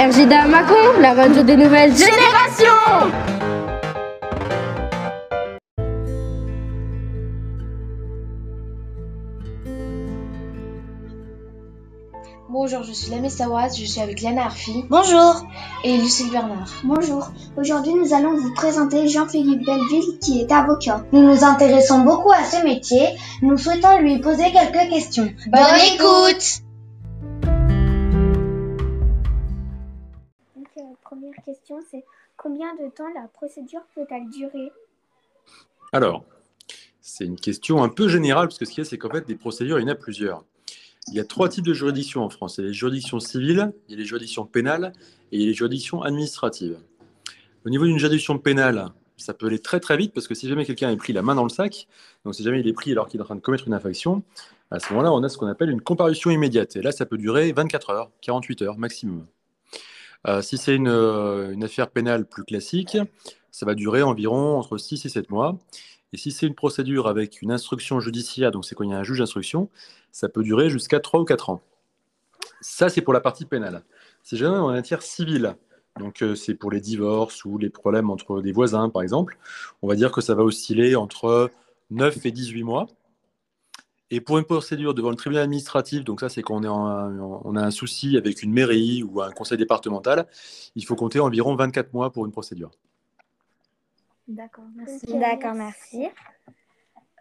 RJDA Macon, la radio des nouvelles générations Bonjour, je suis Lamé Sawaz, je suis avec Liana Arfi. Bonjour. Et Lucille Bernard. Bonjour. Aujourd'hui, nous allons vous présenter Jean-Philippe Belleville qui est avocat. Nous nous intéressons beaucoup à ce métier. Nous souhaitons lui poser quelques questions. Bonne écoute première question, c'est combien de temps la procédure peut-elle durer Alors, c'est une question un peu générale, parce que ce qu'il y a, c'est qu'en fait, des procédures, il y en a plusieurs. Il y a trois types de juridictions en France. Il y a les juridictions civiles, il y a les juridictions pénales et il y a les juridictions administratives. Au niveau d'une juridiction pénale, ça peut aller très très vite parce que si jamais quelqu'un est pris la main dans le sac, donc si jamais il est pris alors qu'il est en train de commettre une infraction, à ce moment-là, on a ce qu'on appelle une comparution immédiate. Et là, ça peut durer 24 heures, 48 heures maximum. Euh, si c'est une, euh, une affaire pénale plus classique, ça va durer environ entre 6 et 7 mois. Et si c'est une procédure avec une instruction judiciaire, donc c'est quand il y a un juge d'instruction, ça peut durer jusqu'à 3 ou 4 ans. Ça, c'est pour la partie pénale. Si jamais on a un tiers civil, donc euh, c'est pour les divorces ou les problèmes entre des voisins, par exemple, on va dire que ça va osciller entre 9 et 18 mois. Et pour une procédure devant le tribunal administratif, donc ça c'est quand on, est en- on a un souci avec une mairie ou un conseil départemental, il faut compter environ 24 mois pour une procédure. D'accord, merci. D'accord, merci.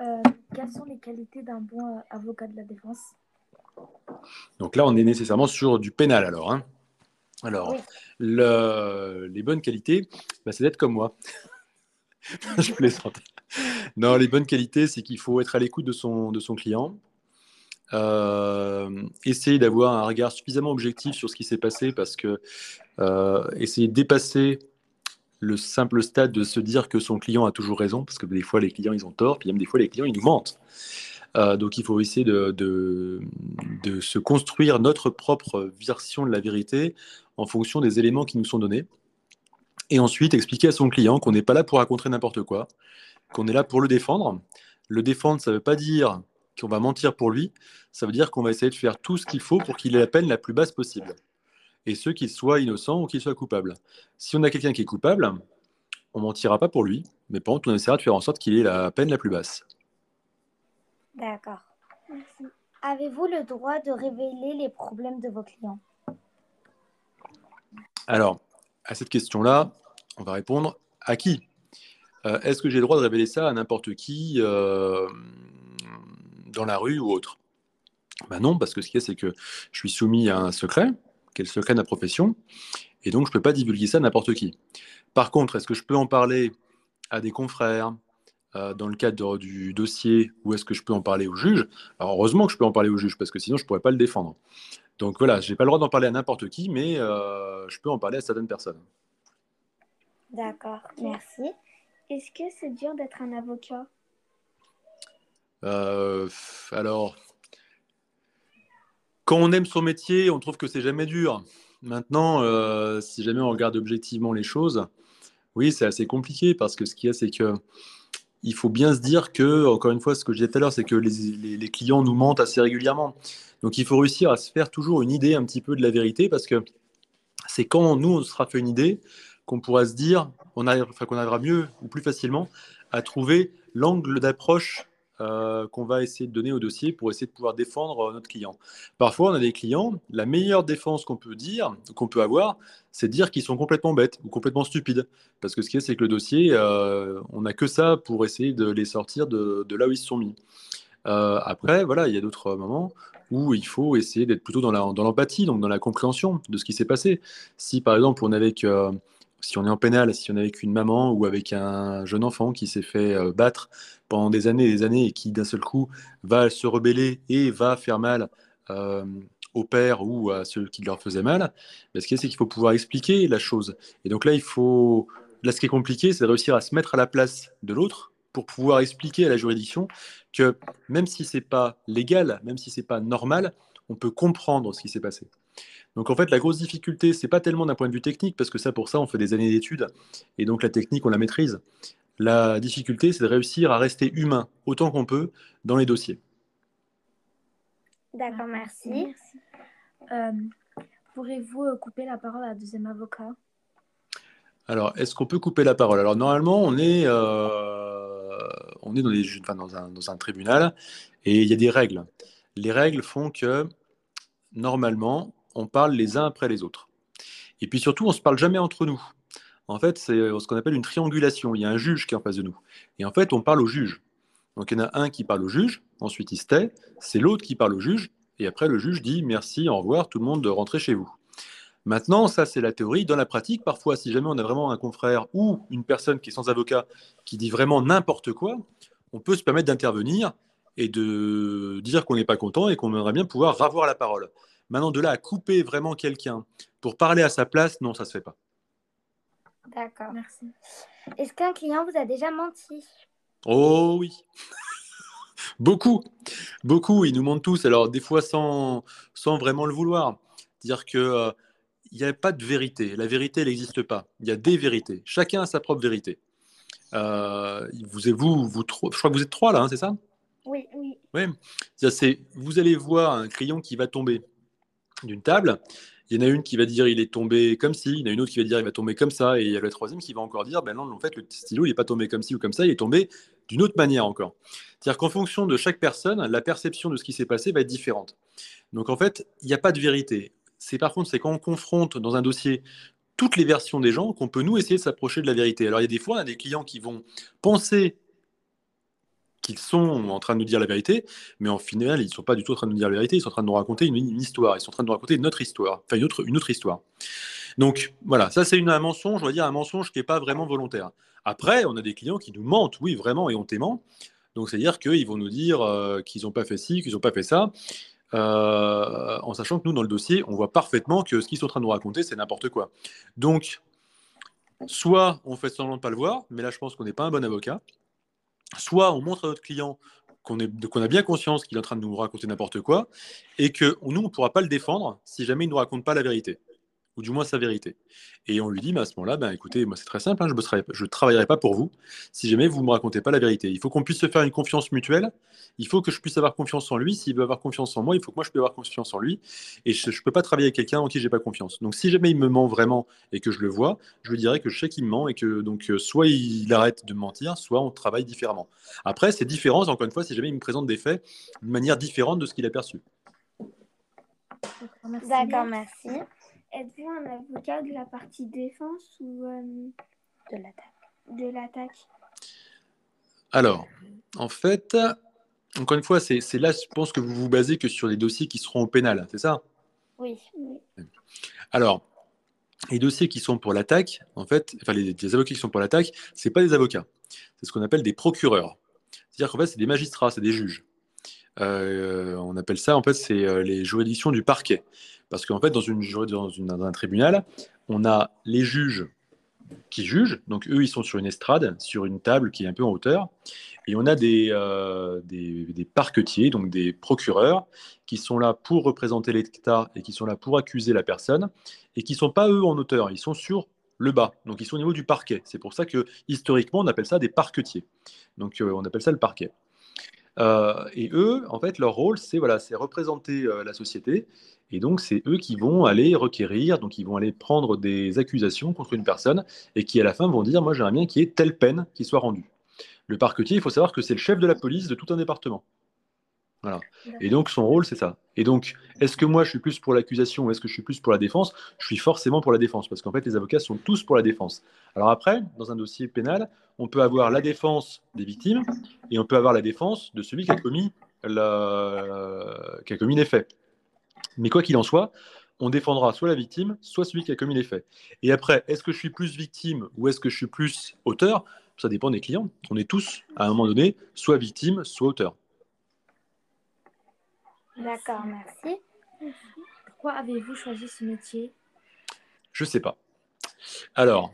Euh, quelles sont les qualités d'un bon euh, avocat de la défense? Donc là, on est nécessairement sur du pénal alors. hein. Alors, Oui. le- les bonnes qualités, bah, c'est d'être comme moi. Je plaisante. Non, les bonnes qualités, c'est qu'il faut être à l'écoute de son, de son client, euh, essayer d'avoir un regard suffisamment objectif sur ce qui s'est passé parce que euh, essayer de dépasser le simple stade de se dire que son client a toujours raison, parce que des fois les clients ils ont tort, puis même des fois les clients ils nous mentent. Euh, donc il faut essayer de, de, de se construire notre propre version de la vérité en fonction des éléments qui nous sont donnés. Et ensuite expliquer à son client qu'on n'est pas là pour raconter n'importe quoi, qu'on est là pour le défendre. Le défendre, ça ne veut pas dire qu'on va mentir pour lui, ça veut dire qu'on va essayer de faire tout ce qu'il faut pour qu'il ait la peine la plus basse possible. Et ce, qu'il soit innocent ou qu'il soit coupable. Si on a quelqu'un qui est coupable, on mentira pas pour lui, mais par contre, on essaiera de faire en sorte qu'il ait la peine la plus basse. D'accord. Avez-vous le droit de révéler les problèmes de vos clients? Alors, à cette question-là, on va répondre à qui? Euh, Est-ce que j'ai le droit de révéler ça à n'importe qui euh, dans la rue ou autre? Ben Non, parce que ce qu'il y a, c'est que je suis soumis à un secret, qui est le secret de la profession, et donc je ne peux pas divulguer ça à n'importe qui. Par contre, est-ce que je peux en parler à des confrères euh, dans le cadre du dossier, ou est-ce que je peux en parler au juge? Alors heureusement que je peux en parler au juge, parce que sinon je ne pourrais pas le défendre. Donc voilà, je n'ai pas le droit d'en parler à n'importe qui, mais euh, je peux en parler à certaines personnes. D'accord, merci. Est-ce que c'est dur d'être un avocat? Euh, alors, quand on aime son métier, on trouve que c'est jamais dur. Maintenant, euh, si jamais on regarde objectivement les choses, oui, c'est assez compliqué parce que ce qu'il y a, c'est que il faut bien se dire que, encore une fois, ce que je disais tout à l'heure, c'est que les, clients nous mentent assez régulièrement. Donc, il faut réussir à se faire toujours une idée un petit peu de la vérité parce que c'est quand nous, on se sera fait une idée qu'on pourra se dire, on enfin, qu'on arrivera mieux ou plus facilement à trouver l'angle d'approche euh, qu'on va essayer de donner au dossier pour essayer de pouvoir défendre euh, notre client. Parfois, on a des clients, la meilleure défense qu'on peut dire, qu'on peut avoir, c'est dire qu'ils sont complètement bêtes ou complètement stupides. Parce que ce qui est, c'est que le dossier, euh, on n'a que ça pour essayer de les sortir de, là où ils se sont mis. Après, voilà, il y a d'autres moments où il faut essayer d'être plutôt dans la- dans l'empathie, donc dans la compréhension de ce qui s'est passé. Si par exemple on est avec, si on est en pénal, si on est avec une maman ou avec un jeune enfant qui s'est fait euh, battre pendant des années et des années et qui d'un seul coup va se rebeller et va faire mal euh, au père ou à ceux qui leur faisaient mal, ben, ce qui est, c'est qu'il faut pouvoir expliquer la chose. Et donc là, il faut, là, ce qui est compliqué, c'est de réussir à se mettre à la place de l'autre pour pouvoir expliquer à la juridiction que même si c'est pas légal, même si c'est pas normal, on peut comprendre ce qui s'est passé. Donc en fait, la grosse difficulté, c'est pas tellement d'un point de vue technique, parce que ça, pour ça, on fait des années d'études, et donc la technique, on la maîtrise. La difficulté, c'est de réussir à rester humain autant qu'on peut dans les dossiers. D'accord, merci. Merci. Euh, pourrez-vous euh, couper la parole à un deuxième avocat? Alors, est-ce qu'on peut couper la parole? Alors, normalement, on est, euh, on est dans, les, enfin, dans, un, dans un tribunal et il y a des règles. Les règles font que, normalement, on parle les uns après les autres. Et puis surtout, on ne se parle jamais entre nous. En fait, c'est ce qu'on appelle une triangulation. Il y a un juge qui est en face de nous. Et en fait, on parle au juge. Donc, il y en a un qui parle au juge, ensuite il se tait, c'est l'autre qui parle au juge, et après le juge dit merci, au revoir, tout le monde de rentrer chez vous. Maintenant, ça c'est la théorie. Dans la pratique, parfois, si jamais on a vraiment un confrère ou une personne qui est sans avocat qui dit vraiment n'importe quoi, on peut se permettre d'intervenir et de dire qu'on n'est pas content et qu'on aimerait bien pouvoir ravoir la parole. Maintenant, de là à couper vraiment quelqu'un pour parler à sa place, non, ça se fait pas. D'accord. Merci. Est-ce qu'un client vous a déjà menti? Oh oui. Beaucoup, beaucoup, ils nous mentent tous. Alors, des fois, sans, sans vraiment le vouloir. Dire que euh, il n'y a pas de vérité. La vérité, elle n'existe pas. Il y a des vérités. Chacun a sa propre vérité. Euh, vous, vous, vous, je crois que vous êtes trois là, hein, c'est ça? Oui, oui. Oui. C'est, vous allez voir un crayon qui va tomber d'une table. Il y en a une qui va dire il est tombé comme ci, il y en a une autre qui va dire il va tomber comme ça, et il y a le troisième qui va encore dire ben non, en fait, le stylo, il n'est pas tombé comme ci ou comme ça, il est tombé d'une autre manière encore. C'est-à-dire qu'en fonction de chaque personne, la perception de ce qui s'est passé va être différente. Donc en fait, il n'y a pas de vérité. C'est par contre, c'est quand on confronte dans un dossier toutes les versions des gens qu'on peut nous essayer de s'approcher de la vérité. Alors il y a des fois, on a des clients qui vont penser qu'ils sont en train de nous dire la vérité, mais en final, ils ne sont pas du tout en train de nous dire la vérité, ils sont en train de nous raconter une, histoire, ils sont en train de nous raconter notre histoire, enfin une autre, une autre histoire. Donc voilà, ça c'est un mensonge, on va dire un mensonge qui n'est pas vraiment volontaire. Après, on a des clients qui nous mentent, oui, vraiment, et on t'aimant. Donc c'est-à-dire qu'ils vont nous dire euh, qu'ils n'ont pas fait ci, qu'ils n'ont pas fait ça, euh, en sachant que nous, dans le dossier, on voit parfaitement que ce qu'ils sont en train de nous raconter, c'est n'importe quoi. Donc, soit on fait semblant de ne pas le voir, mais là je pense qu'on n'est pas un bon avocat, soit on montre à notre client qu'on a bien conscience qu'il est en train de nous raconter n'importe quoi, et que nous, on ne pourra pas le défendre si jamais il ne nous raconte pas la vérité ou du moins sa vérité. Et on lui dit, mais à ce moment-là, ben, écoutez, moi c'est très simple, hein, je ne travaillerai pas pour vous si jamais vous ne me racontez pas la vérité. Il faut qu'on puisse se faire une confiance mutuelle, il faut que je puisse avoir confiance en lui, s'il veut avoir confiance en moi, il faut que moi je puisse avoir confiance en lui, et je ne peux pas travailler avec quelqu'un en qui j'ai pas confiance. Donc si jamais il me ment vraiment et que je le vois, je lui dirais que je sais qu'il me ment et que donc euh, soit il arrête de mentir, soit on travaille différemment. Après, c'est différent, encore une fois, si jamais il me présente des faits d'une manière différente de ce qu'il a perçu. D'accord, merci. Êtes-vous un avocat de la partie défense ou euh, De l'attaque. de l'attaque? Alors, en fait, encore une fois, c'est là, je pense que vous vous basez que sur les dossiers qui seront au pénal, c'est ça? Oui. Alors, les dossiers qui sont pour l'attaque, en fait, enfin les, les avocats qui sont pour l'attaque, c'est pas des avocats, c'est ce qu'on appelle des procureurs. C'est-à-dire qu'en fait, c'est des magistrats, c'est des juges. Euh, on appelle ça, en fait, c'est euh, les juridictions du parquet. Parce qu'en fait, dans, une, dans, un tribunal, on a les juges qui jugent. Donc, eux, ils sont sur une estrade, sur une table qui est un peu en hauteur. Et on a des, euh, des, parquetiers, donc des procureurs, qui sont là pour représenter l'État et qui sont là pour accuser la personne, et qui ne sont pas, eux, en hauteur. Ils sont sur le bas. Donc, ils sont au niveau du parquet. C'est pour ça que, historiquement, on appelle ça des parquetiers. Donc, euh, on appelle ça le parquet. Euh, et eux, en fait, leur rôle, c'est voilà, représenter la société. Et donc, c'est eux qui vont aller requérir, donc ils vont aller prendre des accusations contre une personne et qui, à la fin, vont dire Moi, j'aimerais bien qu'il y ait telle peine qui soit rendue. Le parquetier, il faut savoir que c'est le chef de la police de tout un département. Voilà. Et donc, son rôle, c'est ça. Et donc, est-ce que moi, je suis plus pour l'accusation ou est-ce que je suis plus pour la défense? Je suis forcément pour la défense, parce qu'en fait, les avocats sont tous pour la défense. Alors après, dans un dossier pénal, on peut avoir la défense des victimes et on peut avoir la défense de celui qui a commis, la... qui a commis les faits. Mais quoi qu'il en soit, on défendra soit la victime, soit celui qui a commis les faits. Et après, est-ce que je suis plus victime ou est-ce que je suis plus auteur? Ça dépend des clients. On est tous, à un moment donné, soit victime, soit auteur. D'accord, merci. Pourquoi avez-vous choisi ce métier? Je sais pas. Alors,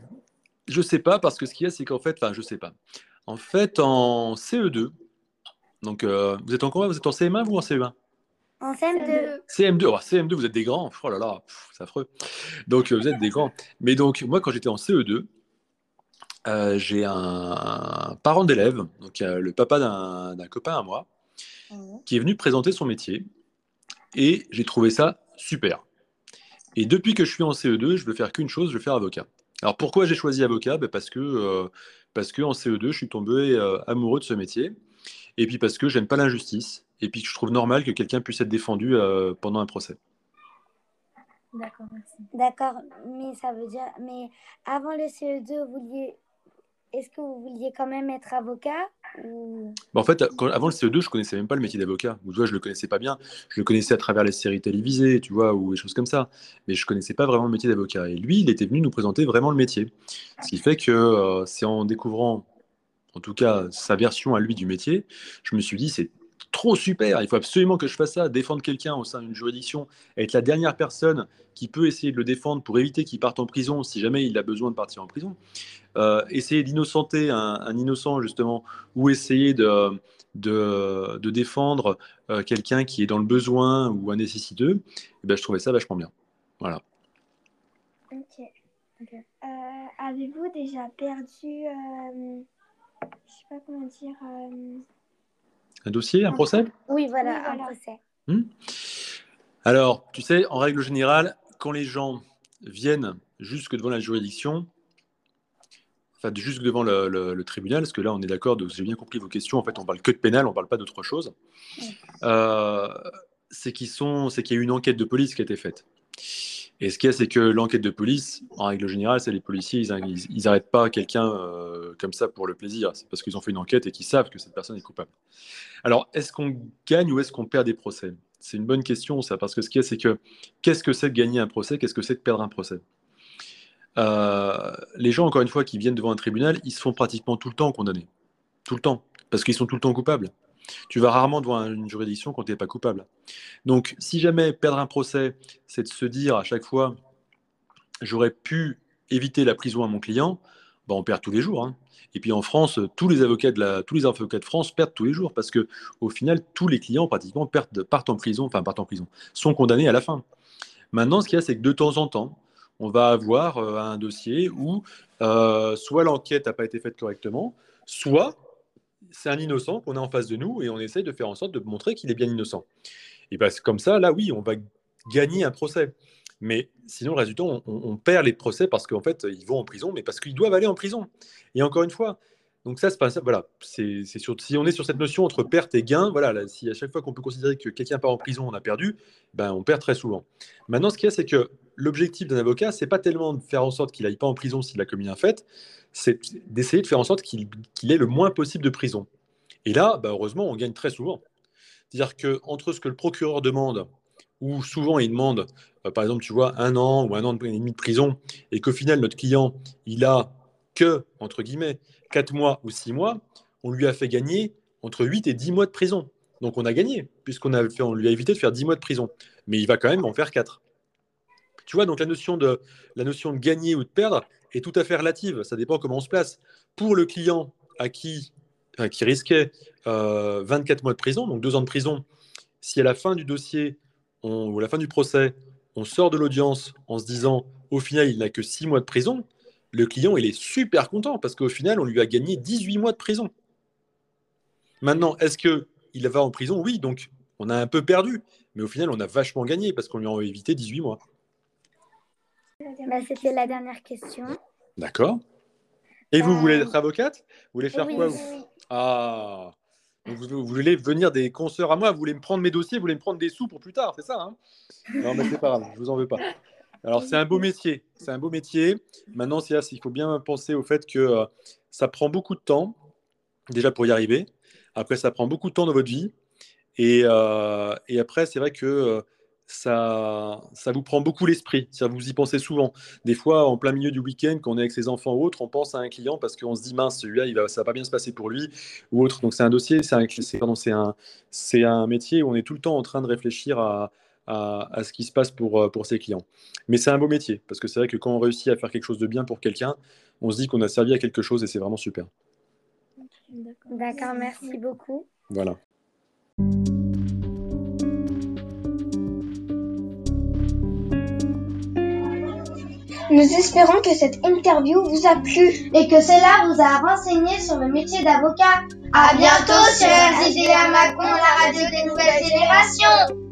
je sais pas parce que ce qu'il y a, c'est qu'en fait, enfin, je sais pas. En fait, en CE2, donc euh, vous êtes en combien Vous êtes en CM1 vous ou en CE1 En CM2. CM2, oh, CM2, vous êtes des grands. Oh là là, c'est affreux. Donc, euh, vous êtes des grands. Mais donc, moi, quand j'étais en CE2, euh, j'ai un, un parent d'élève, donc euh, le papa d'un copain à moi, qui est venu présenter son métier. Et j'ai trouvé ça super. Et depuis que je suis en CE2, je veux faire qu'une chose, je veux faire avocat. Alors pourquoi j'ai choisi avocat? Ben Parce que euh, parce que en CE2, je suis tombé euh, amoureux de ce métier, et puis parce que j'aime pas l'injustice, et puis que je trouve normal que quelqu'un puisse être défendu euh, pendant un procès. D'accord, merci. D'accord, mais ça veut dire, mais avant le CE2, vous vouliez, est-ce que vous vouliez quand même être avocat ou... Ben, en fait, quand- avant le CE2, je connaissais même pas le métier d'avocat. Tu vois, je le connaissais pas bien. Je le connaissais à travers les séries télévisées, tu vois, ou des choses comme ça. Mais je connaissais pas vraiment le métier d'avocat. Et lui, il était venu nous présenter vraiment le métier. Ce qui fait que euh, c'est en découvrant, en tout cas, sa version à lui du métier, je me suis dit, c'est trop super. Il faut absolument que je fasse ça, défendre quelqu'un au sein d'une juridiction, être la dernière personne qui peut essayer de le défendre pour éviter qu'il parte en prison si jamais il a besoin de partir en prison. Euh, essayer d'innocenter un, innocent, justement, ou essayer de, de, défendre euh, quelqu'un qui est dans le besoin ou un nécessiteux, eh ben, je trouvais ça vachement bien. Voilà. Ok. Euh, Avez-vous déjà perdu, je sais pas comment dire, euh, Un dossier, un procès? Oui, voilà, Oui, voilà. un procès. Hmm Alors, tu sais, en règle générale, quand les gens viennent jusque devant la juridiction, enfin jusque devant le, le- le tribunal, parce que là, on est d'accord, j'ai bien compris vos questions, en fait, on parle que de pénal, on parle pas d'autre chose, euh, c'est qu'ils sont, c'est qu'il y a eu une enquête de police qui a été faite. Et ce qu'il y a, c'est que l'enquête de police, en règle générale, c'est les policiers, ils, ils, ils arrêtent pas quelqu'un euh, comme ça pour le plaisir. C'est parce qu'ils ont fait une enquête et qu'ils savent que cette personne est coupable. Alors, est-ce qu'on gagne ou est-ce qu'on perd des procès? C'est une bonne question, ça, parce que ce qu'il y a, c'est que qu'est-ce que c'est de gagner un procès? Qu'est-ce que c'est de perdre un procès? Euh, Les gens, encore une fois, qui viennent devant un tribunal, ils se font pratiquement tout le temps condamner. Tout le temps. Parce qu'ils sont tout le temps coupables. Tu vas rarement devant une juridiction quand tu n'es pas coupable. Donc, si jamais perdre un procès, c'est de se dire à chaque fois, j'aurais pu éviter la prison à mon client, ben, on perd tous les jours. hein. Et puis en France, tous les avocats de la, tous les avocats de France perdent tous les jours parce que au final, tous les clients pratiquement perdent, partent en prison, enfin partent en prison, sont condamnés à la fin. Maintenant, ce qu'il y a, c'est que de temps en temps, on va avoir euh, un dossier où euh, soit l'enquête n'a pas été faite correctement, soit c'est un innocent qu'on a en face de nous et on essaye de faire en sorte de montrer qu'il est bien innocent. Et ben, c'est comme ça, là, oui, on va gagner un procès. Mais sinon, résultat, on perd les procès parce qu'en fait, ils vont en prison, mais parce qu'ils doivent aller en prison. Et encore une fois, donc ça, c'est pas ça. Voilà, c'est sur, si on est sur cette notion entre perte et gain, voilà, là, si à chaque fois qu'on peut considérer que quelqu'un part en prison, on a perdu, ben on perd très souvent. Maintenant, ce qu'il y a, c'est que l'objectif d'un avocat, c'est pas tellement de faire en sorte qu'il aille pas en prison s'il a commis un fait, c'est d'essayer de faire en sorte qu'il qu'il ait le moins possible de prison. Et là, ben, heureusement, on gagne très souvent. C'est-à-dire que entre ce que le procureur demande, ou souvent il demande, euh, par exemple, tu vois, un an ou un an et demi de prison, et qu'au final, notre client, il a que, entre guillemets, 4 mois ou 6 mois, on lui a fait gagner entre 8 et 10 mois de prison. Donc on a gagné, puisqu'on a fait, on lui a évité de faire 10 mois de prison. Mais il va quand même en faire 4. Tu vois, donc la notion, de, la notion de gagner ou de perdre est tout à fait relative. Ça dépend comment on se place. Pour le client à qui, enfin, qui risquait euh, 24 mois de prison, donc 2 ans de prison, si à la fin du dossier ou à la fin du procès, on sort de l'audience en se disant au final il n'a que 6 mois de prison, le client il est super content parce qu'au final on lui a gagné 18 mois de prison. Maintenant, est-ce qu'il va en prison? Oui, donc on a un peu perdu, mais au final on a vachement gagné parce qu'on lui a évité 18 mois. Bah, C'était la dernière question. D'accord. Et vous Euh, voulez être avocate? Vous voulez faire Oui, quoi oui, vous? oui. Ah vous voulez venir des consoeurs à moi, vous voulez me prendre mes dossiers, vous voulez me prendre des sous pour plus tard, c'est ça hein? Non, mais c'est pas grave, je vous en veux pas. Alors, c'est un beau métier, c'est un beau métier. Maintenant, c'est il faut bien penser au fait que euh, ça prend beaucoup de temps, déjà pour y arriver. Après, ça prend beaucoup de temps dans votre vie. Et, euh, après, c'est vrai que euh, ça, ça vous prend beaucoup l'esprit. Vous y pensez souvent. Des fois, en plein milieu du week-end, quand on est avec ses enfants ou autre, on pense à un client parce qu'on se dit mince, celui-là, il va, ça va pas bien se passer pour lui ou autre. Donc c'est un dossier, c'est un, un, un métier où on est tout le temps en train de réfléchir à, à, à ce qui se passe pour, euh, pour ses clients. Mais c'est un beau métier parce que c'est vrai que quand on réussit à faire quelque chose de bien pour quelqu'un, on se dit qu'on a servi à quelque chose et c'est vraiment super. D'accord, merci beaucoup. Voilà. Nous espérons que cette interview vous a plu et que cela vous a renseigné sur le métier d'avocat. À bientôt sur RZDA Macon, la radio des nouvelles générations.